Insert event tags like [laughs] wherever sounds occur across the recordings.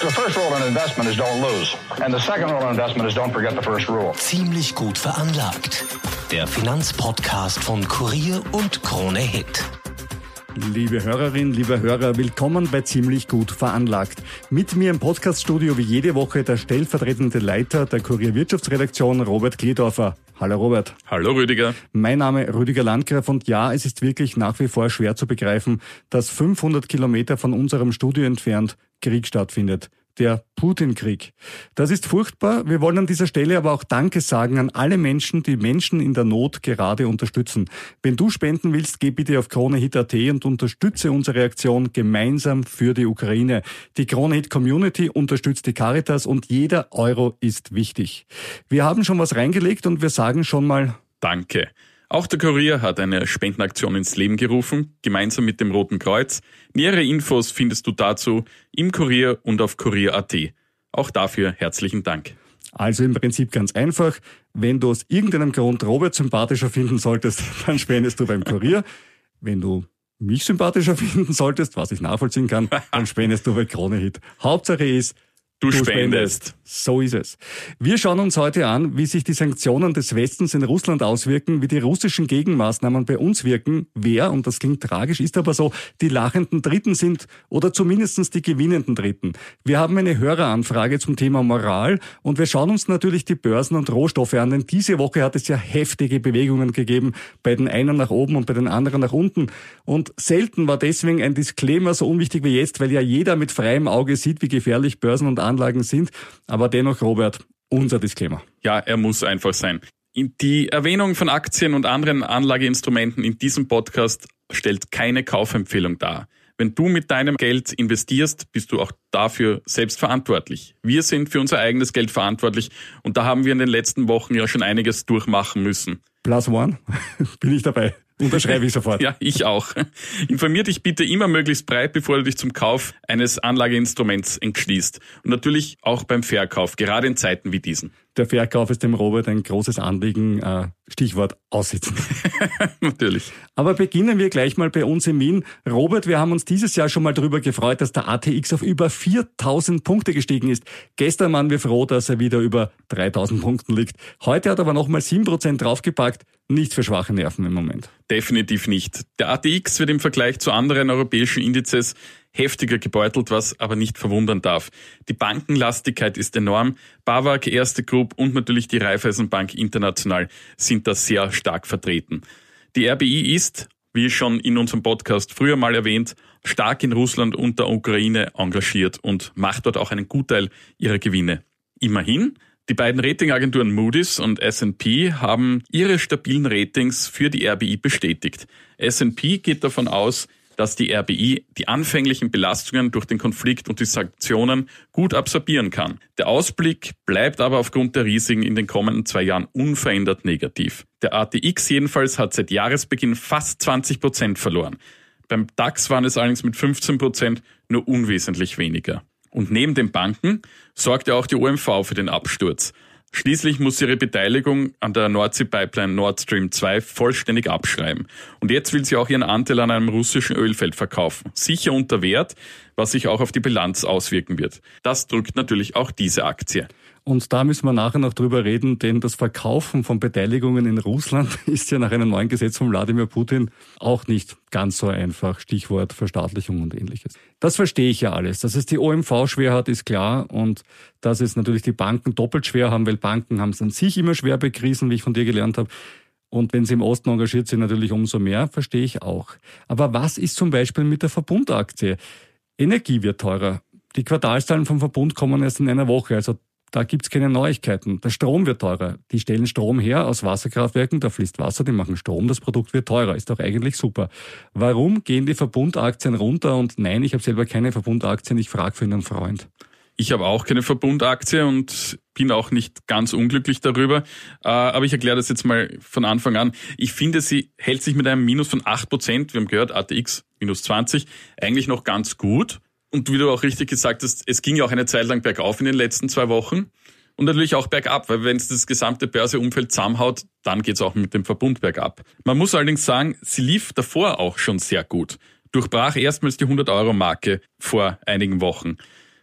The first rule in investment is don't lose. And the second rule in investment is don't forget the first rule. Ziemlich gut veranlagt. Der Finanzpodcast von Kurier und Krone Hit. Liebe Hörerinnen, liebe Hörer, willkommen bei Ziemlich gut veranlagt. Mit mir im Podcaststudio wie jede Woche der stellvertretende Leiter der Kurier Wirtschaftsredaktion, Robert Kledorfer. Hallo Robert. Hallo Rüdiger. Mein Name Rüdiger Landgraf und ja, es ist wirklich nach wie vor schwer zu begreifen, dass 500 Kilometer von unserem Studio entfernt Krieg stattfindet der Putin-Krieg. Das ist furchtbar. Wir wollen an dieser Stelle aber auch Danke sagen an alle Menschen, die Menschen in der Not gerade unterstützen. Wenn du spenden willst, geh bitte auf KroneHit.at und unterstütze unsere Aktion gemeinsam für die Ukraine. Die KroneHit Community unterstützt die Caritas und jeder Euro ist wichtig. Wir haben schon was reingelegt und wir sagen schon mal Danke. Auch der Kurier hat eine Spendenaktion ins Leben gerufen, gemeinsam mit dem Roten Kreuz. Nähere Infos findest du dazu im Kurier und auf kurier.at. Auch dafür herzlichen Dank. Also im Prinzip ganz einfach. Wenn du aus irgendeinem Grund Robert sympathischer finden solltest, [laughs] dann spendest du beim Kurier. Wenn du mich sympathischer [laughs] finden solltest, was ich nachvollziehen kann, dann spendest du bei Krone Hit. Hauptsache ist, Du, du spendest. spendest. So ist es. Wir schauen uns heute an, wie sich die Sanktionen des Westens in Russland auswirken, wie die russischen Gegenmaßnahmen bei uns wirken, wer, und das klingt tragisch, ist aber so, die lachenden Dritten sind oder zumindestens die gewinnenden Dritten. Wir haben eine Höreranfrage zum Thema Moral und wir schauen uns natürlich die Börsen und Rohstoffe an, denn diese Woche hat es ja heftige Bewegungen gegeben, bei den einen nach oben und bei den anderen nach unten. Und selten war deswegen ein Disclaimer so unwichtig wie jetzt, weil ja jeder mit freiem Auge sieht, wie gefährlich Börsen und Anlagen sind. Aber dennoch, Robert, unser Disclaimer. Ja, er muss einfach sein. Die Erwähnung von Aktien und anderen Anlageinstrumenten in diesem Podcast stellt keine Kaufempfehlung dar. Wenn du mit deinem Geld investierst, bist du auch dafür selbst verantwortlich. Wir sind für unser eigenes Geld verantwortlich und da haben wir in den letzten Wochen ja schon einiges durchmachen müssen. Plus one, [laughs] bin ich dabei. [laughs] Unterschreibe ich sofort. ja, ich auch. Informier dich bitte immer möglichst breit, bevor du dich zum Kauf eines Anlageinstruments entschließt. Und natürlich auch beim Verkauf, gerade in Zeiten wie diesen. Der Verkauf ist dem Robert ein großes Anliegen. Äh, Stichwort aussitzen. [laughs] natürlich. Aber beginnen wir gleich mal bei uns in Wien. Robert, wir haben uns dieses Jahr schon mal darüber gefreut, dass der ATX auf über 4000 Punkte gestiegen ist. Gestern waren wir froh, dass er wieder über 3000 Punkten liegt. Heute hat er aber nochmal 7% draufgepackt. Nicht für schwache Nerven im Moment. Definitiv nicht. Der ATX wird im Vergleich zu anderen europäischen Indizes heftiger gebeutelt, was aber nicht verwundern darf. Die Bankenlastigkeit ist enorm. BAWAG, Erste Group und natürlich die Raiffeisenbank International sind da sehr stark vertreten. Die RBI ist, wie schon in unserem Podcast früher mal erwähnt, stark in Russland und der Ukraine engagiert und macht dort auch einen Gutteil ihrer Gewinne. Immerhin die beiden Ratingagenturen Moody's und S&P haben ihre stabilen Ratings für die RBI bestätigt. S&P geht davon aus, dass die RBI die anfänglichen Belastungen durch den Konflikt und die Sanktionen gut absorbieren kann. Der Ausblick bleibt aber aufgrund der Risiken in den kommenden zwei Jahren unverändert negativ. Der ATX jedenfalls hat seit Jahresbeginn fast 20 Prozent verloren. Beim DAX waren es allerdings mit 15 Prozent nur unwesentlich weniger. Und neben den Banken sorgte auch die OMV für den Absturz. Schließlich muss sie ihre Beteiligung an der Nordsee-Pipeline Nord Stream 2 vollständig abschreiben. Und jetzt will sie auch ihren Anteil an einem russischen Ölfeld verkaufen. Sicher unter Wert, was sich auch auf die Bilanz auswirken wird. Das drückt natürlich auch diese Aktie. Und da müssen wir nachher noch drüber reden, denn das Verkaufen von Beteiligungen in Russland [laughs] ist ja nach einem neuen Gesetz von Wladimir Putin auch nicht ganz so einfach. Stichwort Verstaatlichung und ähnliches. Das verstehe ich ja alles. Dass es die OMV schwer hat, ist klar. Und dass es natürlich die Banken doppelt schwer haben, weil Banken haben es an sich immer schwer bei Krisen, wie ich von dir gelernt habe. Und wenn sie im Osten engagiert sind, natürlich umso mehr, verstehe ich auch. Aber was ist zum Beispiel mit der Verbundaktie? Energie wird teurer. Die Quartalszahlen vom Verbund kommen erst in einer Woche. Also da gibt's keine Neuigkeiten. Der Strom wird teurer. Die stellen Strom her aus Wasserkraftwerken, da fließt Wasser, die machen Strom, das Produkt wird teurer. Ist doch eigentlich super. Warum gehen die Verbundaktien runter? Und nein, ich habe selber keine Verbundaktien, ich frage für einen Freund. Ich habe auch keine Verbundaktie und bin auch nicht ganz unglücklich darüber. Äh, aber ich erkläre das jetzt mal von Anfang an. Ich finde, sie hält sich mit einem Minus von 8%, wir haben gehört, ATX minus 20, eigentlich noch ganz gut. Und wie du auch richtig gesagt hast, es ging ja auch eine Zeit lang bergauf in den letzten zwei Wochen. Und natürlich auch bergab, weil wenn es das gesamte Börseumfeld zusammenhaut, dann geht es auch mit dem Verbund bergab. Man muss allerdings sagen, sie lief davor auch schon sehr gut. Durchbrach erstmals die 100-Euro-Marke vor einigen Wochen.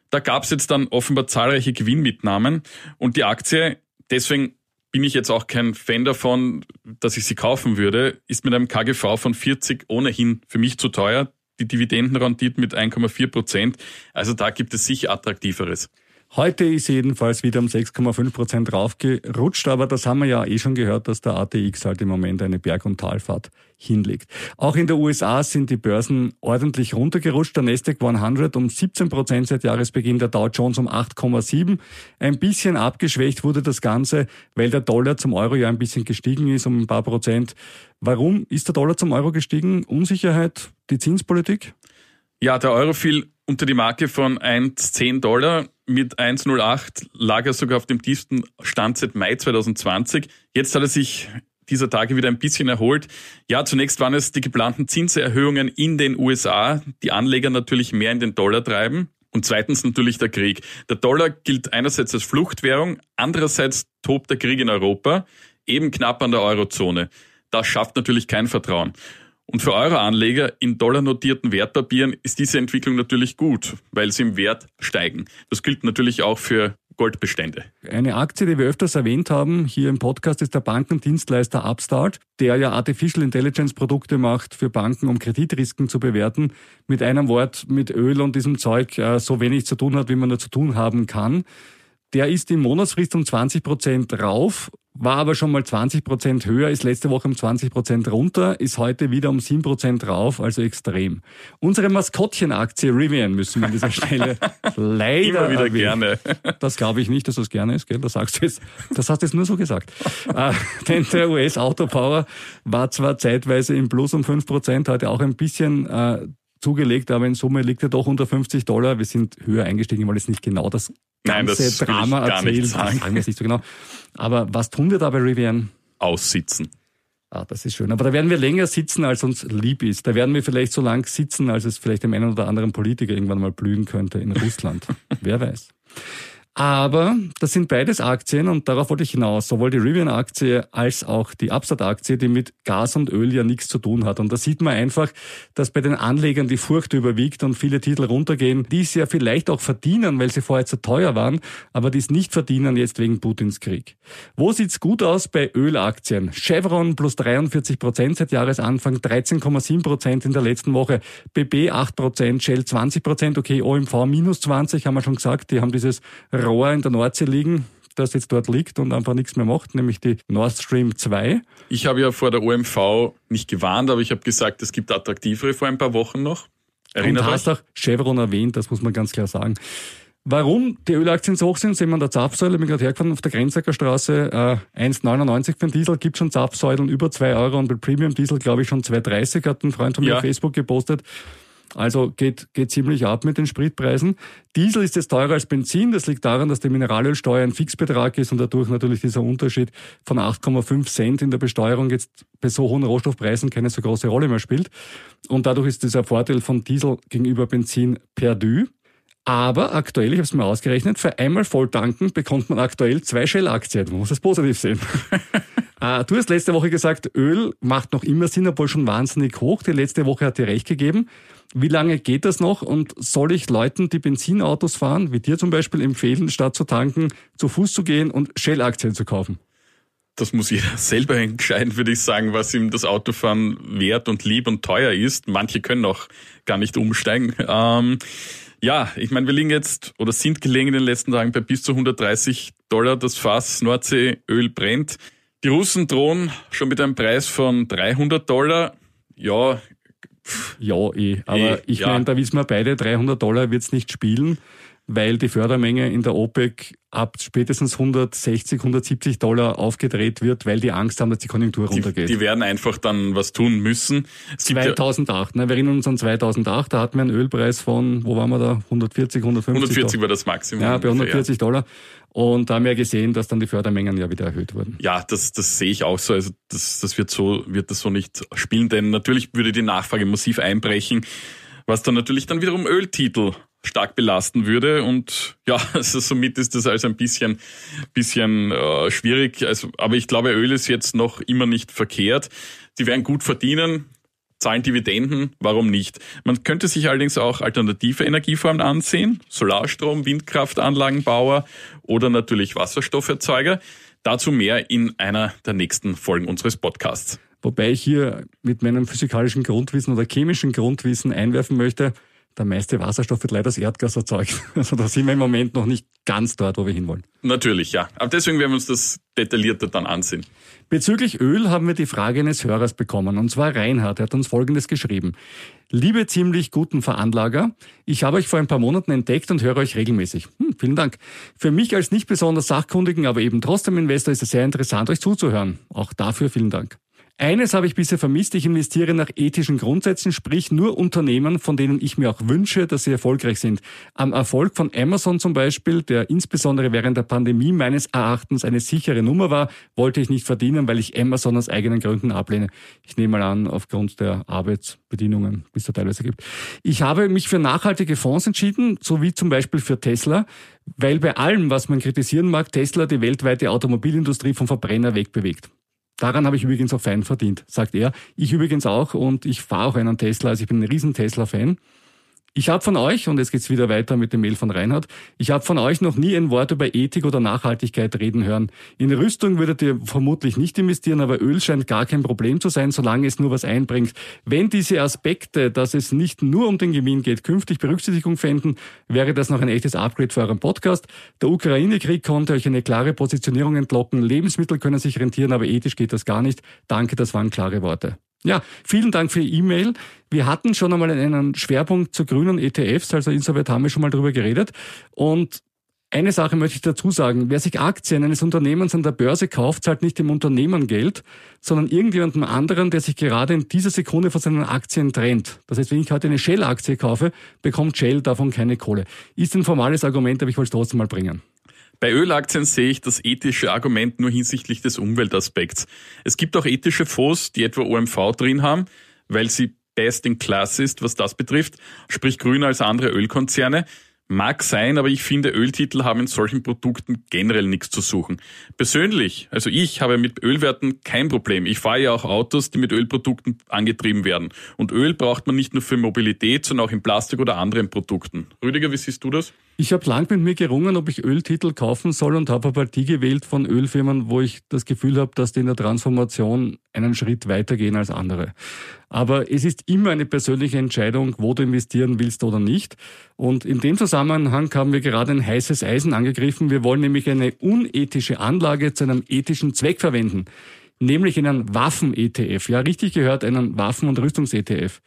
Da gab es jetzt dann offenbar zahlreiche Gewinnmitnahmen und die Aktie, deswegen bin ich jetzt auch kein Fan davon, dass ich sie kaufen würde, ist mit einem KGV von 40 ohnehin für mich zu teuer. Die Dividendenrendite mit 1,4 Prozent. Also da gibt es sicher attraktiveres. Heute ist jedenfalls wieder um 6,5 Prozent raufgerutscht, aber das haben wir ja eh schon gehört, dass der ATX halt im Moment eine Berg- und Talfahrt hinlegt. Auch in der USA sind die Börsen ordentlich runtergerutscht. Der Nasdaq 100 um 17 Prozent seit Jahresbeginn, der Dow Jones um 8,7. Ein bisschen abgeschwächt wurde das Ganze, weil der Dollar zum Euro ja ein bisschen gestiegen ist um ein paar Prozent. Warum ist der Dollar zum Euro gestiegen? Unsicherheit, die Zinspolitik? Ja, der Euro fiel unter die Marke von 1,10 Dollar. Mit 1,08 lag er sogar auf dem tiefsten Stand seit Mai 2020. Jetzt hat er sich dieser Tage wieder ein bisschen erholt. Ja, zunächst waren es die geplanten Zinserhöhungen in den USA, die Anleger natürlich mehr in den Dollar treiben. Und zweitens natürlich der Krieg. Der Dollar gilt einerseits als Fluchtwährung, andererseits tobt der Krieg in Europa, eben knapp an der Eurozone. Das schafft natürlich kein Vertrauen. Und für eure Anleger in dollarnotierten Wertpapieren ist diese Entwicklung natürlich gut, weil sie im Wert steigen. Das gilt natürlich auch für Goldbestände. Eine Aktie, die wir öfters erwähnt haben hier im Podcast, ist der Bankendienstleister Upstart, der ja Artificial Intelligence Produkte macht für Banken, um Kreditrisken zu bewerten. Mit einem Wort, mit Öl und diesem Zeug äh, so wenig zu tun hat, wie man nur zu tun haben kann. Der ist im Monatsfrist um 20 Prozent rauf, war aber schon mal 20 Prozent höher, ist letzte Woche um 20 Prozent runter, ist heute wieder um 7 Prozent rauf, also extrem. Unsere Maskottchenaktie Rivian müssen wir an dieser Stelle [laughs] leider Immer wieder erwähnen. gerne. [laughs] Das glaube ich nicht, dass das gerne ist, gell? Das sagst du jetzt. Das hast du jetzt nur so gesagt. [laughs] äh, denn der US-Autopower war zwar zeitweise im Plus um 5 Prozent, heute auch ein bisschen äh, zugelegt, aber in Summe liegt er doch unter 50 Dollar. Wir sind höher eingestiegen, weil es nicht genau das Nein, ganze das Drama erzählt. sagen. sagen wir es nicht so genau. Aber was tun wir da bei Rivian? Aussitzen. Ah, das ist schön. Aber da werden wir länger sitzen, als uns lieb ist. Da werden wir vielleicht so lang sitzen, als es vielleicht dem einen oder anderen Politiker irgendwann mal blühen könnte in Russland. [laughs] Wer weiß. Aber das sind beides Aktien und darauf wollte ich hinaus. Sowohl die Rivian-Aktie als auch die Upstart-Aktie, die mit Gas und Öl ja nichts zu tun hat. Und da sieht man einfach, dass bei den Anlegern die Furcht überwiegt und viele Titel runtergehen, die es ja vielleicht auch verdienen, weil sie vorher zu teuer waren, aber die es nicht verdienen jetzt wegen Putins Krieg. Wo sieht's gut aus bei Ölaktien? Chevron plus 43 Prozent seit Jahresanfang, 13,7 Prozent in der letzten Woche, BB 8 Prozent, Shell 20 Prozent, okay, OMV minus 20, haben wir schon gesagt, die haben dieses Rohr in der Nordsee liegen, das jetzt dort liegt und einfach nichts mehr macht, nämlich die Nord Stream 2. Ich habe ja vor der OMV nicht gewarnt, aber ich habe gesagt, es gibt attraktivere vor ein paar Wochen noch. Erinnert und hast auch Chevron erwähnt, das muss man ganz klar sagen. Warum die Ölaktien so hoch sind, sehen wir an der Zapfsäule. Ich bin gerade hergefahren auf der Grenzacker Straße. Äh, 1,99 für den Diesel, gibt schon Zapfsäulen über 2 Euro und bei Premium Diesel glaube ich schon 2,30, hat ein Freund von mir Ja. auf Facebook gepostet. Also geht, geht ziemlich ab mit den Spritpreisen. Diesel ist jetzt teurer als Benzin. Das liegt daran, dass die Mineralölsteuer ein Fixbetrag ist und dadurch natürlich dieser Unterschied von 8,5 Cent in der Besteuerung jetzt bei so hohen Rohstoffpreisen keine so große Rolle mehr spielt. Und dadurch ist dieser Vorteil von Diesel gegenüber Benzin perdu. Aber aktuell, ich habe es mir ausgerechnet, für einmal voll tanken bekommt man aktuell zwei Shell-Aktien. Man muss es positiv sehen. Äh, [laughs] Du hast letzte Woche gesagt, Öl macht noch immer Sinn, obwohl schon wahnsinnig hoch. Die letzte Woche hat dir recht gegeben. Wie lange geht das noch? Und soll ich Leuten, die Benzinautos fahren, wie dir zum Beispiel, empfehlen, statt zu tanken, zu Fuß zu gehen und Shell-Aktien zu kaufen? Das muss jeder [laughs] selber entscheiden, würde ich sagen, was ihm das Autofahren wert und lieb und teuer ist. Manche können auch gar nicht umsteigen. Ähm, ja, ich meine, wir liegen jetzt oder sind gelegen in den letzten Tagen bei bis zu 130 Dollar das Fass Nordseeöl brennt. Die Russen drohen schon mit einem Preis von 300 Dollar. Ja, Ja, eh. Aber Eh, ich ja. meine, da wissen wir beide, 300 Dollar wird's nicht spielen. Weil die Fördermenge in der OPEC ab spätestens 160, 170 Dollar aufgedreht wird, weil die Angst haben, dass die Konjunktur runtergeht. Die, die werden einfach dann was tun müssen. Es 2008, ne, wir erinnern uns an 2008, da hatten wir einen Ölpreis von, wo waren wir da, 140, 150 140 Dollar. war das Maximum. Ja, bei 140 Dollar. Und da haben wir gesehen, dass dann die Fördermengen ja wieder erhöht wurden. Ja, das, das sehe ich auch so. Also das, das wird so, wird das so nicht spielen, denn natürlich würde die Nachfrage massiv einbrechen, was dann natürlich dann wiederum Öltitel stark belasten würde. Und ja, [laughs] also somit ist das also ein bisschen, bisschen äh, schwierig. Also, aber ich glaube, Öl ist jetzt noch immer nicht verkehrt. Die werden gut verdienen, zahlen Dividenden, warum nicht? Man könnte sich allerdings auch alternative Energieformen ansehen, Solarstrom, Windkraftanlagenbauer oder natürlich Wasserstofferzeuger. Dazu mehr in einer der nächsten Folgen unseres Podcasts. Wobei ich hier mit meinem physikalischen Grundwissen oder chemischen Grundwissen einwerfen möchte, der meiste Wasserstoff wird leider aus Erdgas erzeugt. [laughs] Also da sind wir im Moment noch nicht ganz dort, wo wir hinwollen. Natürlich, ja. Aber deswegen werden wir uns das detaillierter dann ansehen. Bezüglich Öl haben wir die Frage eines Hörers bekommen, und zwar Reinhard. Er hat uns Folgendes geschrieben. Liebe ziemlich guten Veranlager, ich habe euch vor ein paar Monaten entdeckt und höre euch regelmäßig. Hm, vielen Dank. Für mich als nicht besonders sachkundigen, aber eben trotzdem Investor ist es sehr interessant, euch zuzuhören. Auch dafür vielen Dank. Eines habe ich bisher vermisst, ich investiere nach ethischen Grundsätzen, sprich nur Unternehmen, von denen ich mir auch wünsche, dass sie erfolgreich sind. Am Erfolg von Amazon zum Beispiel, der insbesondere während der Pandemie meines Erachtens eine sichere Nummer war, wollte ich nicht verdienen, weil ich Amazon aus eigenen Gründen ablehne. Ich nehme mal an, aufgrund der Arbeitsbedingungen, bis es da teilweise gibt. Ich habe mich für nachhaltige Fonds entschieden, so wie zum Beispiel für Tesla, weil bei allem, was man kritisieren mag, Tesla die weltweite Automobilindustrie vom Verbrenner wegbewegt. Daran habe ich übrigens auch fein verdient, sagt er. Ich übrigens auch und ich fahre auch einen Tesla, also ich bin ein riesen Tesla-Fan. Ich habe von euch, und jetzt geht's wieder weiter mit dem Mail von Reinhard, ich habe von euch noch nie ein Wort über Ethik oder Nachhaltigkeit reden hören. In Rüstung würdet ihr vermutlich nicht investieren, aber Öl scheint gar kein Problem zu sein, solange es nur was einbringt. Wenn diese Aspekte, dass es nicht nur um den Gewinn geht, künftig Berücksichtigung fänden, wäre das noch ein echtes Upgrade für euren Podcast. Der Ukraine-Krieg konnte euch eine klare Positionierung entlocken. Lebensmittel können sich rentieren, aber ethisch geht das gar nicht. Danke, das waren klare Worte. Ja, vielen Dank für die E-Mail. Wir hatten schon einmal einen Schwerpunkt zu grünen ETFs, also insoweit haben wir schon mal drüber geredet. Und eine Sache möchte ich dazu sagen. Wer sich Aktien eines Unternehmens an der Börse kauft, zahlt nicht dem Unternehmen Geld, sondern irgendjemandem anderen, der sich gerade in dieser Sekunde von seinen Aktien trennt. Das heißt, wenn ich heute eine Shell-Aktie kaufe, bekommt Shell davon keine Kohle. Ist ein formales Argument, aber ich wollte es trotzdem mal bringen. Bei Ölaktien sehe ich das ethische Argument nur hinsichtlich des Umweltaspekts. Es gibt auch ethische Fonds, die etwa OMV drin haben, weil sie best in class ist, was das betrifft, sprich grüner als andere Ölkonzerne. Mag sein, aber ich finde, Öltitel haben in solchen Produkten generell nichts zu suchen. Persönlich, also ich habe mit Ölwerten kein Problem. Ich fahre ja auch Autos, die mit Ölprodukten angetrieben werden. Und Öl braucht man nicht nur für Mobilität, sondern auch in Plastik oder anderen Produkten. Rüdiger, wie siehst du das? Ich habe lang mit mir gerungen, ob ich Öltitel kaufen soll und habe aber die gewählt von Ölfirmen, wo ich das Gefühl habe, dass die in der Transformation einen Schritt weitergehen als andere. Aber es ist immer eine persönliche Entscheidung, wo du investieren willst oder nicht. Und in dem Zusammenhang haben wir gerade ein heißes Eisen angegriffen. Wir wollen nämlich eine unethische Anlage zu einem ethischen Zweck verwenden, nämlich einen Waffen-ETF. Ja, richtig gehört, einen Waffen- und Rüstungs-ETF.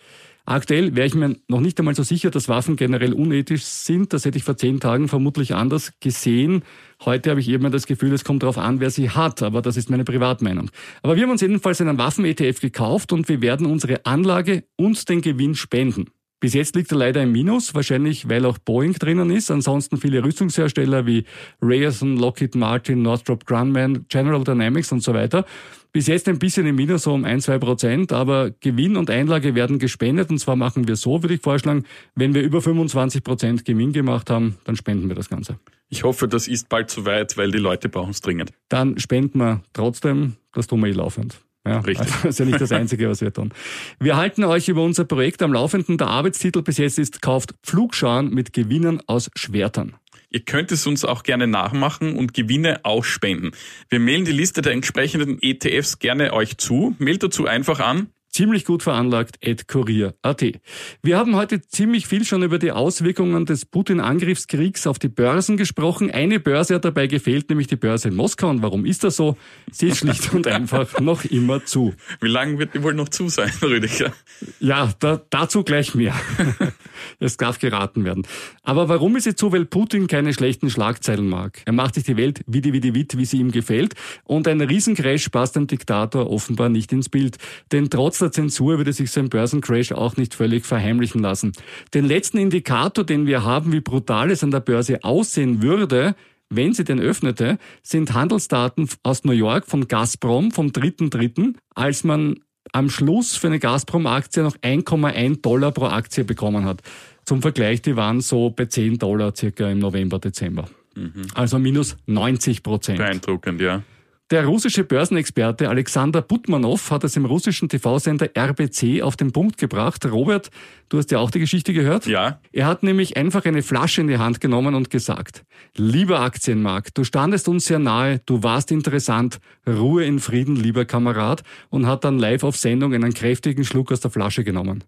Aktuell wäre ich mir noch nicht einmal so sicher, dass Waffen generell unethisch sind. Das hätte ich vor zehn Tagen vermutlich anders gesehen. Heute habe ich eben das Gefühl, es kommt darauf an, wer sie hat, aber das ist meine Privatmeinung. Aber wir haben uns jedenfalls einen Waffen-ETF gekauft und wir werden unsere Anlage und den Gewinn spenden. Bis jetzt liegt er leider im Minus, wahrscheinlich weil auch Boeing drinnen ist. Ansonsten viele Rüstungshersteller wie Raytheon, Lockheed Martin, Northrop Grumman, General Dynamics und so weiter. Bis jetzt ein bisschen im Minus, so um ein, zwei Prozent, aber Gewinn und Einlage werden gespendet. Und zwar machen wir so, würde ich vorschlagen, wenn wir über 25 Prozent Gewinn gemacht haben, dann spenden wir das Ganze. Ich hoffe, das ist bald zu weit, weil die Leute brauchen es dringend. Dann spenden wir trotzdem, das tun wir eh laufend. Ja, Richtig. Also das ist ja nicht das Einzige, was wir tun. Wir halten euch über unser Projekt am Laufenden. Der Arbeitstitel bis jetzt ist Kauft Pflugscharen mit Gewinnen aus Schwertern. Ihr könnt es uns auch gerne nachmachen und Gewinne ausspenden. Wir mailen die Liste der entsprechenden ETFs gerne euch zu. Mailt dazu einfach an ziemlich gut veranlagt, at kurier.at. Wir haben heute ziemlich viel schon über die Auswirkungen des Putin-Angriffskriegs auf die Börsen gesprochen. Eine Börse hat dabei gefehlt, nämlich die Börse in Moskau. Und warum ist das so? Sie ist schlicht und einfach [laughs] noch immer zu. Wie lange wird die wohl noch zu sein, Rüdiger? Ja, da, dazu gleich mehr. [laughs] Es darf geraten werden. Aber warum ist sie zu? Weil Putin keine schlechten Schlagzeilen mag. Er macht sich die Welt wie die, wie die, wie sie ihm gefällt. Und ein Riesencrash passt dem Diktator offenbar nicht ins Bild. Denn trotz der Zensur würde sich sein Börsencrash auch nicht völlig verheimlichen lassen. Den letzten Indikator, den wir haben, wie brutal es an der Börse aussehen würde, wenn sie denn öffnete, sind Handelsdaten aus New York von Gazprom vom 3.3., als man am Schluss für eine Gazprom-Aktie noch 1,1 Dollar pro Aktie bekommen hat. Zum Vergleich, die waren so bei 10 Dollar circa im November, Dezember. Mhm. Also minus 90 Prozent. Beeindruckend, ja. Der russische Börsenexperte Alexander Butmanov hat es im russischen TV-Sender RBC auf den Punkt gebracht. Robert, du hast ja auch die Geschichte gehört. Ja. Er hat nämlich einfach eine Flasche in die Hand genommen und gesagt, lieber Aktienmarkt, du standest uns sehr nahe, du warst interessant, Ruhe in Frieden, lieber Kamerad, und hat dann live auf Sendung einen kräftigen Schluck aus der Flasche genommen.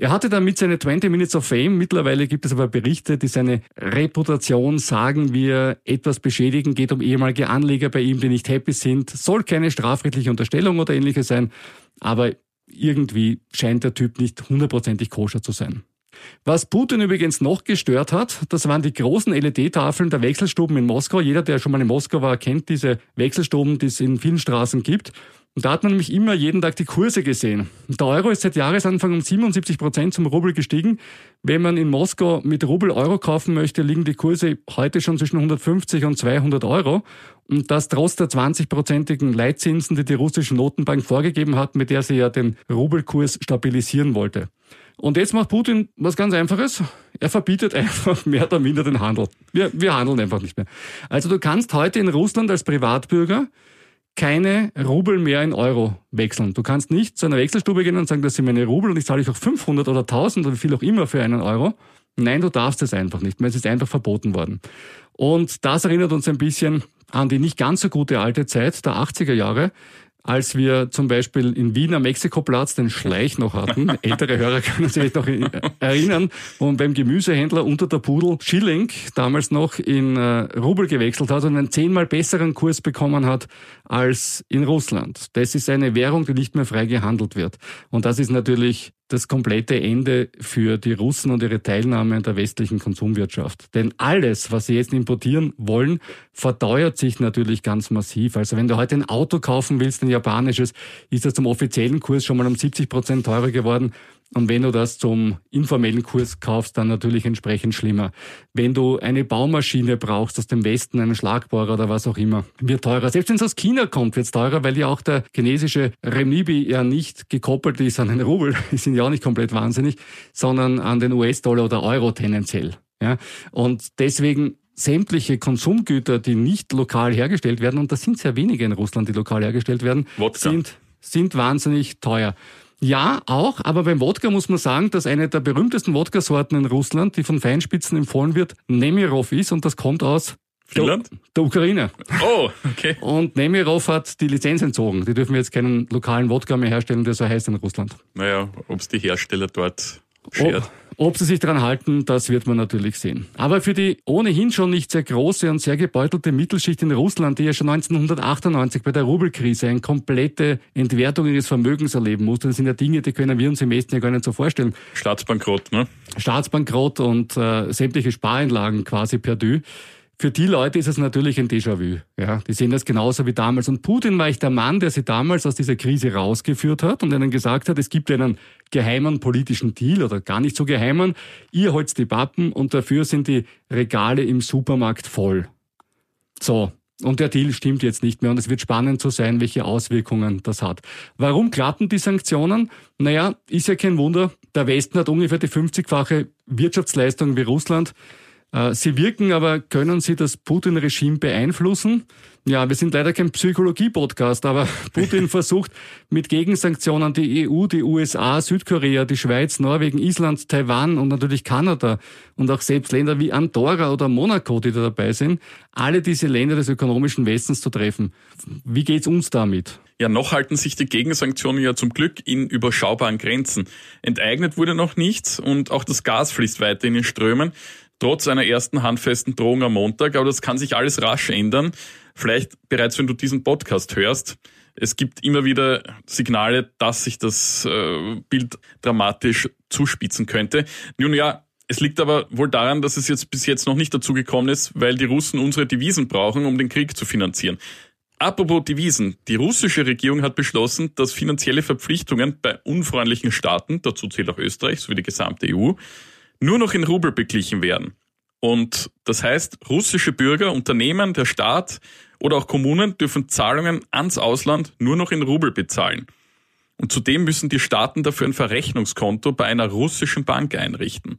Er hatte damit seine 20 Minutes of Fame. Mittlerweile gibt es aber Berichte, die seine Reputation, sagen wir, etwas beschädigen. Geht um ehemalige Anleger bei ihm, die nicht happy sind. Soll keine strafrechtliche Unterstellung oder ähnliches sein. Aber irgendwie scheint der Typ nicht hundertprozentig koscher zu sein. Was Putin übrigens noch gestört hat, das waren die großen LED-Tafeln der Wechselstuben in Moskau. Jeder, der schon mal in Moskau war, kennt diese Wechselstuben, die es in vielen Straßen gibt. Und da hat man nämlich immer jeden Tag die Kurse gesehen. Der Euro ist seit Jahresanfang um 77 Prozent zum Rubel gestiegen. Wenn man in Moskau mit Rubel Euro kaufen möchte, liegen die Kurse heute schon zwischen 150 und 200 Euro. Und das trotz der 20-prozentigen Leitzinsen, die die russische Notenbank vorgegeben hat, mit der sie ja den Rubelkurs stabilisieren wollte. Und jetzt macht Putin was ganz Einfaches. Er verbietet [laughs] einfach mehr oder minder den Handel. Wir, wir handeln einfach nicht mehr. Also du kannst heute in Russland als Privatbürger keine Rubel mehr in Euro wechseln. Du kannst nicht zu einer Wechselstube gehen und sagen, das sind meine Rubel und ich zahle ich auch 500 oder 1000 oder wie viel auch immer für einen Euro. Nein, du darfst es einfach nicht mehr. Es ist einfach verboten worden. Und das erinnert uns ein bisschen an die nicht ganz so gute alte Zeit der 80er Jahre, als wir zum Beispiel in Wien am Mexikoplatz den Schleich noch hatten. [laughs] Ältere Hörer können sich noch erinnern. Und beim Gemüsehändler unter der Pudel Schilling damals noch in äh, Rubel gewechselt hat und einen zehnmal besseren Kurs bekommen hat als in Russland. Das ist eine Währung, die nicht mehr frei gehandelt wird. Und das ist natürlich das komplette Ende für die Russen und ihre Teilnahme an der westlichen Konsumwirtschaft. Denn alles, was sie jetzt importieren wollen, verteuert sich natürlich ganz massiv. Also wenn du heute ein Auto kaufen willst, ein japanisches, ist das zum offiziellen Kurs schon mal um 70 Prozent teurer geworden. Und wenn du das zum informellen Kurs kaufst, dann natürlich entsprechend schlimmer. Wenn du eine Baumaschine brauchst aus dem Westen, einen Schlagbohrer oder was auch immer, wird teurer. Selbst wenn es aus China kommt, wird es teurer, weil ja auch der chinesische Renminbi ja nicht gekoppelt ist an den Rubel. [laughs] Die sind ja auch nicht komplett wahnsinnig, sondern an den US-Dollar oder Euro tendenziell. Ja? Und deswegen sämtliche Konsumgüter, die nicht lokal hergestellt werden, und das sind sehr wenige in Russland, die lokal hergestellt werden, sind, sind wahnsinnig teuer. Ja, auch, aber beim Wodka muss man sagen, dass eine der berühmtesten Wodka-Sorten in Russland, die von Feinspitzen empfohlen wird, Nemirov ist und das kommt aus Finnland? Der, der Ukraine. Oh, okay. Und Nemirov hat die Lizenz entzogen. Die dürfen jetzt keinen lokalen Wodka mehr herstellen, der so heißt in Russland. Naja, ob es die Hersteller dort. Ob, ob sie sich daran halten, das wird man natürlich sehen. Aber für die ohnehin schon nicht sehr große und sehr gebeutelte Mittelschicht in Russland, die ja schon 1998 bei der Rubelkrise eine komplette Entwertung ihres Vermögens erleben musste, das sind ja Dinge, die können wir uns im Westen ja gar nicht so vorstellen. Staatsbankrott, ne? Staatsbankrott und äh, sämtliche Spareinlagen quasi perdu. Für die Leute ist es natürlich ein Déjà-vu. Ja, die sehen das genauso wie damals. Und Putin war ich der Mann, der sie damals aus dieser Krise rausgeführt hat und ihnen gesagt hat, es gibt einen geheimen politischen Deal oder gar nicht so geheimen. Ihr holzt die Pappen und dafür sind die Regale im Supermarkt voll. So. Und der Deal stimmt jetzt nicht mehr und es wird spannend zu sein, welche Auswirkungen das hat. Warum klappen die Sanktionen? Naja, ist ja kein Wunder. Der Westen hat ungefähr die 50-fache Wirtschaftsleistung wie Russland. Äh, sie wirken aber, können Sie das Putin-Regime beeinflussen? Ja, wir sind leider kein Psychologie-Podcast, aber [laughs] Putin versucht mit Gegensanktionen die EU, die USA, Südkorea, die Schweiz, Norwegen, Island, Taiwan und natürlich Kanada und auch selbst Länder wie Andorra oder Monaco, die da dabei sind, alle diese Länder des ökonomischen Westens zu treffen. Wie geht's uns damit? Ja, noch halten sich die Gegensanktionen ja zum Glück in überschaubaren Grenzen. Enteignet wurde noch nichts und auch das Gas fließt weiter in den Strömen, trotz einer ersten handfesten Drohung am Montag. Aber das kann sich alles rasch ändern. Vielleicht bereits, wenn du diesen Podcast hörst. Es gibt immer wieder Signale, dass sich das äh, Bild dramatisch zuspitzen könnte. Nun ja, es liegt aber wohl daran, dass es jetzt bis jetzt noch nicht dazu gekommen ist, weil die Russen unsere Devisen brauchen, um den Krieg zu finanzieren. Apropos Devisen. Die russische Regierung hat beschlossen, dass finanzielle Verpflichtungen bei unfreundlichen Staaten, dazu zählt auch Österreich sowie die gesamte EU, nur noch in Rubel beglichen werden. Und das heißt, russische Bürger, Unternehmen, der Staat oder auch Kommunen dürfen Zahlungen ans Ausland nur noch in Rubel bezahlen. Und zudem müssen die Staaten dafür ein Verrechnungskonto bei einer russischen Bank einrichten.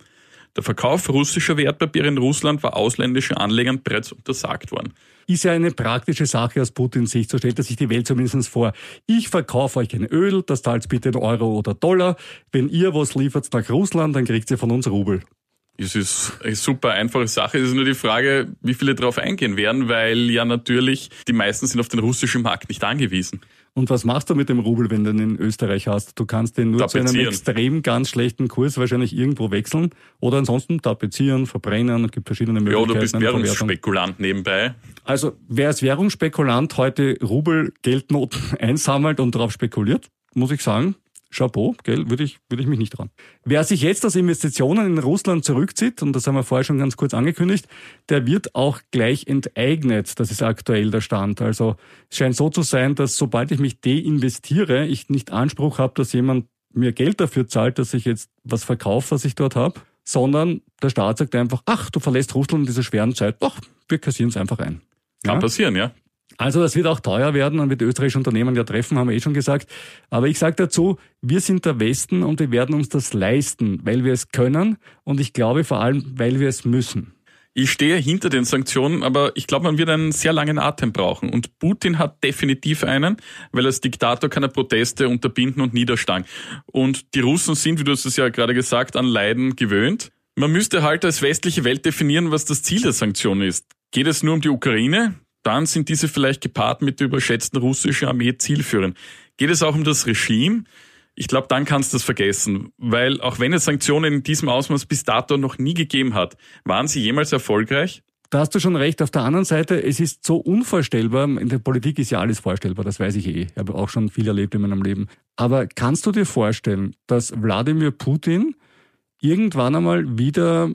Der Verkauf russischer Wertpapiere in Russland war ausländischen Anlegern bereits untersagt worden. Ist ja eine praktische Sache aus Putins Sicht. So stellt er sich die Welt zumindest vor. Ich verkaufe euch ein Öl, das zahlt bitte in Euro oder Dollar. Wenn ihr was liefert nach Russland, dann kriegt ihr von uns Rubel. Es ist eine super einfache Sache. Es ist nur die Frage, wie viele darauf eingehen werden, weil ja natürlich die meisten sind auf den russischen Markt nicht angewiesen. Und was machst du mit dem Rubel, wenn du ihn in Österreich hast? Du kannst den nur tapezieren. zu einem extrem ganz schlechten Kurs wahrscheinlich irgendwo wechseln oder ansonsten tapezieren, verbrennen. Es gibt verschiedene Möglichkeiten. Ja, du bist Währungsspekulant nebenbei. Also wer als Währungsspekulant heute Rubel, Geldnoten [laughs] einsammelt und darauf spekuliert, muss ich sagen, Chapeau, gell, würde ich, würde ich mich nicht dran. Wer sich jetzt aus Investitionen in Russland zurückzieht, und das haben wir vorher schon ganz kurz angekündigt, der wird auch gleich enteignet. Das ist aktuell der Stand. Also es scheint so zu sein, dass sobald ich mich deinvestiere, ich nicht Anspruch habe, dass jemand mir Geld dafür zahlt, dass ich jetzt was verkaufe, was ich dort habe, sondern der Staat sagt einfach, ach, du verlässt Russland in dieser schweren Zeit, ach, wir kassieren es einfach ein. Kann ja? passieren, ja. Also das wird auch teuer werden und wird österreichische Unternehmen ja treffen, haben wir eh schon gesagt. Aber ich sage dazu, wir sind der Westen und wir werden uns das leisten, weil wir es können und ich glaube vor allem, weil wir es müssen. Ich stehe hinter den Sanktionen, aber ich glaube, man wird einen sehr langen Atem brauchen. Und Putin hat definitiv einen, weil als Diktator kann er Proteste unterbinden und niedersteigen. Und die Russen sind, wie du es ja gerade gesagt, an Leiden gewöhnt. Man müsste halt als westliche Welt definieren, was das Ziel der Sanktionen ist. Geht es nur um die Ukraine? Dann sind diese vielleicht gepaart mit der überschätzten russischen Armee zielführend. Geht es auch um das Regime? Ich glaube, dann kannst du das vergessen, weil auch wenn es Sanktionen in diesem Ausmaß bis dato noch nie gegeben hat, waren sie jemals erfolgreich? Da hast du schon recht. Auf der anderen Seite, es ist so unvorstellbar. In der Politik ist ja alles vorstellbar, das weiß ich eh. Ich habe auch schon viel erlebt in meinem Leben. Aber kannst du dir vorstellen, dass Wladimir Putin irgendwann einmal wieder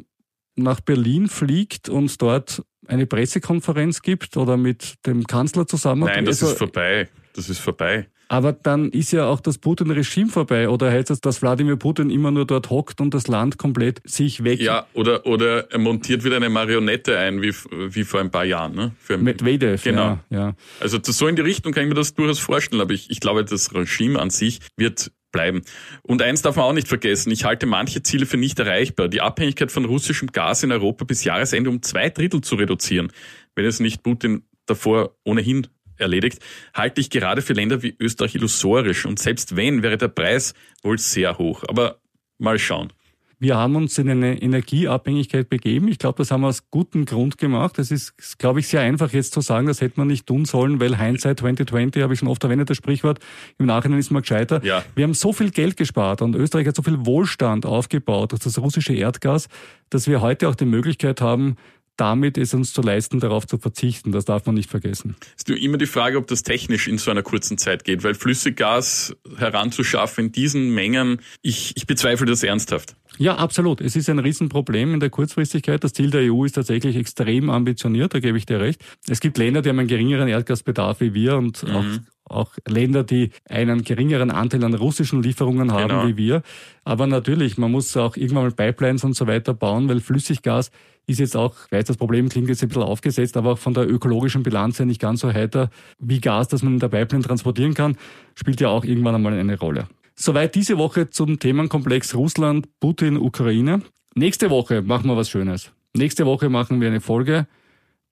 nach Berlin fliegt und dort eine Pressekonferenz gibt oder mit dem Kanzler zusammen. Nein, das also, ist vorbei. Das ist vorbei. Aber dann ist ja auch das Putin-Regime vorbei. Oder heißt das, dass Wladimir Putin immer nur dort hockt und das Land komplett sich weg? Ja, oder, oder er montiert wieder eine Marionette ein, wie, wie vor ein paar Jahren. Ne? Für Medvedev, genau. Ja, ja. Also so in die Richtung kann ich mir das durchaus vorstellen. Aber ich, ich glaube, das Regime an sich wird bleiben. Und eins darf man auch nicht vergessen, ich halte manche Ziele für nicht erreichbar. Die Abhängigkeit von russischem Gas in Europa bis Jahresende um zwei Drittel zu reduzieren, wenn es nicht Putin davor ohnehin erledigt, halte ich gerade für Länder wie Österreich illusorisch. Und selbst wenn, wäre der Preis wohl sehr hoch. Aber mal schauen. Wir haben uns in eine Energieabhängigkeit begeben. Ich glaube, das haben wir aus gutem Grund gemacht. Es ist, glaube ich, sehr einfach jetzt zu sagen, das hätte man nicht tun sollen, weil Hindsight 2020, habe ich schon oft erwähnt, das Sprichwort, im Nachhinein ist man gescheiter. Ja. Wir haben so viel Geld gespart und Österreich hat so viel Wohlstand aufgebaut durch das russische Erdgas, dass wir heute auch die Möglichkeit haben, damit es uns zu leisten, darauf zu verzichten. Das darf man nicht vergessen. Es ist nur immer die Frage, ob das technisch in so einer kurzen Zeit geht, weil Flüssiggas heranzuschaffen in diesen Mengen, ich, ich bezweifle das ernsthaft. Ja, absolut. Es ist ein Riesenproblem in der Kurzfristigkeit. Das Ziel der EU ist tatsächlich extrem ambitioniert, da gebe ich dir recht. Es gibt Länder, die haben einen geringeren Erdgasbedarf wie wir und mhm. auch auch Länder, die einen geringeren Anteil an russischen Lieferungen haben genau. wie wir. Aber natürlich, man muss auch irgendwann mal Pipelines und so weiter bauen, weil Flüssiggas ist jetzt auch, ich weiß, das Problem klingt jetzt ein bisschen aufgesetzt, aber auch von der ökologischen Bilanz her nicht ganz so heiter wie Gas, das man in der Pipeline transportieren kann, spielt ja auch irgendwann einmal eine Rolle. Soweit diese Woche zum Themenkomplex Russland, Putin, Ukraine. Nächste Woche machen wir was Schönes. Nächste Woche machen wir eine Folge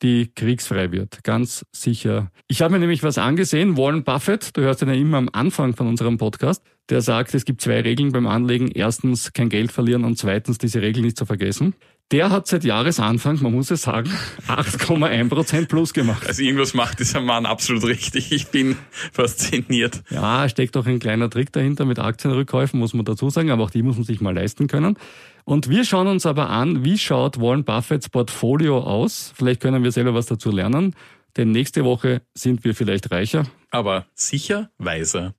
die kriegsfrei wird. Ganz sicher. Ich habe mir nämlich was angesehen. Warren Buffett, du hörst ihn ja immer am Anfang von unserem Podcast, der sagt, es gibt zwei Regeln beim Anlegen. Erstens kein Geld verlieren und zweitens diese Regel nicht zu vergessen. der hat seit Jahresanfang, man muss es sagen, [laughs] 8,1 Prozent plus gemacht. Also irgendwas macht dieser Mann absolut richtig. Ich bin fasziniert. Ja, steckt doch ein kleiner Trick dahinter mit Aktienrückkäufen, muss man dazu sagen, aber auch die muss man sich mal leisten können. Und wir schauen uns aber an, wie schaut Warren Buffetts Portfolio aus? Vielleicht können wir selber was dazu lernen, denn nächste Woche sind wir vielleicht reicher. Aber sicher weiser.